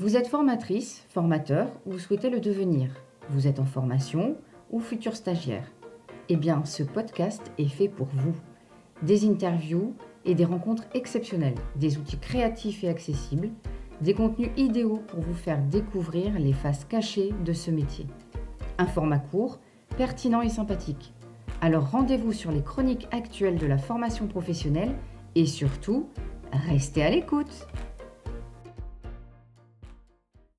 Vous êtes formatrice, formateur ou souhaitez le devenir. Vous êtes en formation ou futur stagiaire. Eh bien, ce podcast est fait pour vous. Des interviews et des rencontres exceptionnelles, des outils créatifs et accessibles, des contenus idéaux pour vous faire découvrir les faces cachées de ce métier. Un format court, pertinent et sympathique. Alors rendez-vous sur les chroniques actuelles de la formation professionnelle et surtout, restez à l'écoute.